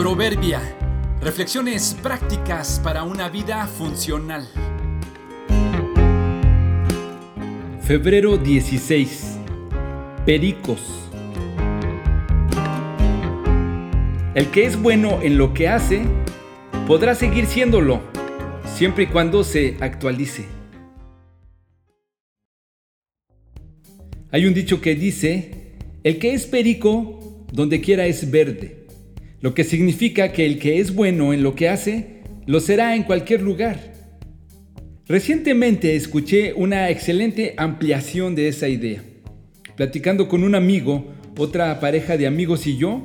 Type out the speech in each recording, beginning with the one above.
Proverbia. Reflexiones prácticas para una vida funcional. Febrero 16. Pericos. El que es bueno en lo que hace, podrá seguir siéndolo, siempre y cuando se actualice. Hay un dicho que dice, el que es perico, donde quiera es verde lo que significa que el que es bueno en lo que hace, lo será en cualquier lugar. Recientemente escuché una excelente ampliación de esa idea. Platicando con un amigo, otra pareja de amigos y yo,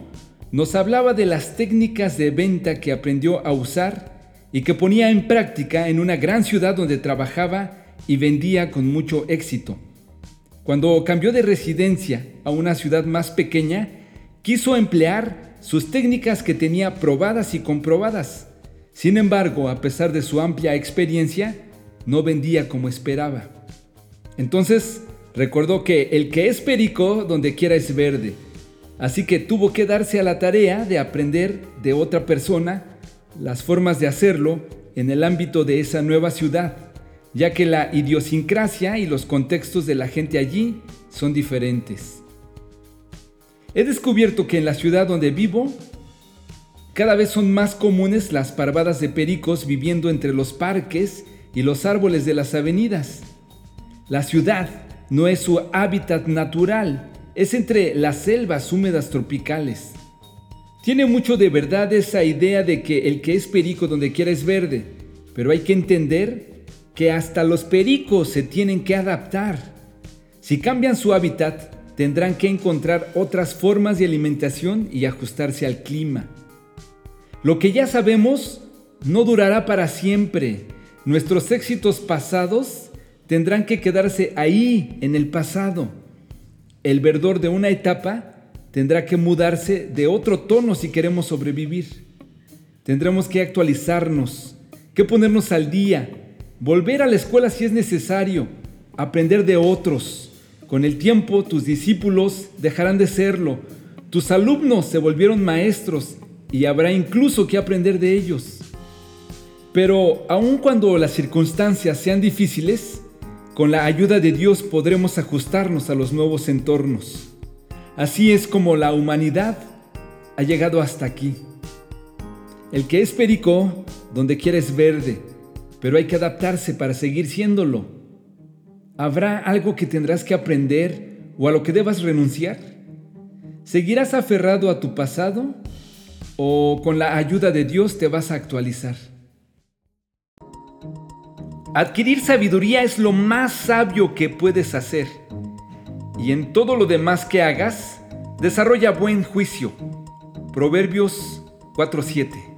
nos hablaba de las técnicas de venta que aprendió a usar y que ponía en práctica en una gran ciudad donde trabajaba y vendía con mucho éxito. Cuando cambió de residencia a una ciudad más pequeña, quiso emplear sus técnicas que tenía probadas y comprobadas. Sin embargo, a pesar de su amplia experiencia, no vendía como esperaba. Entonces, recordó que el que es perico donde quiera es verde. Así que tuvo que darse a la tarea de aprender de otra persona las formas de hacerlo en el ámbito de esa nueva ciudad, ya que la idiosincrasia y los contextos de la gente allí son diferentes. He descubierto que en la ciudad donde vivo, cada vez son más comunes las parvadas de pericos viviendo entre los parques y los árboles de las avenidas. La ciudad no es su hábitat natural, es entre las selvas húmedas tropicales. Tiene mucho de verdad esa idea de que el que es perico donde quiera es verde, pero hay que entender que hasta los pericos se tienen que adaptar. Si cambian su hábitat, tendrán que encontrar otras formas de alimentación y ajustarse al clima. Lo que ya sabemos no durará para siempre. Nuestros éxitos pasados tendrán que quedarse ahí, en el pasado. El verdor de una etapa tendrá que mudarse de otro tono si queremos sobrevivir. Tendremos que actualizarnos, que ponernos al día, volver a la escuela si es necesario, aprender de otros con el tiempo tus discípulos dejarán de serlo, tus alumnos se volvieron maestros y habrá incluso que aprender de ellos. Pero aun cuando las circunstancias sean difíciles, con la ayuda de Dios podremos ajustarnos a los nuevos entornos. Así es como la humanidad ha llegado hasta aquí. El que es perico, donde quiera es verde, pero hay que adaptarse para seguir siéndolo. ¿Habrá algo que tendrás que aprender o a lo que debas renunciar? ¿Seguirás aferrado a tu pasado o con la ayuda de Dios te vas a actualizar? Adquirir sabiduría es lo más sabio que puedes hacer. Y en todo lo demás que hagas, desarrolla buen juicio. Proverbios 4:7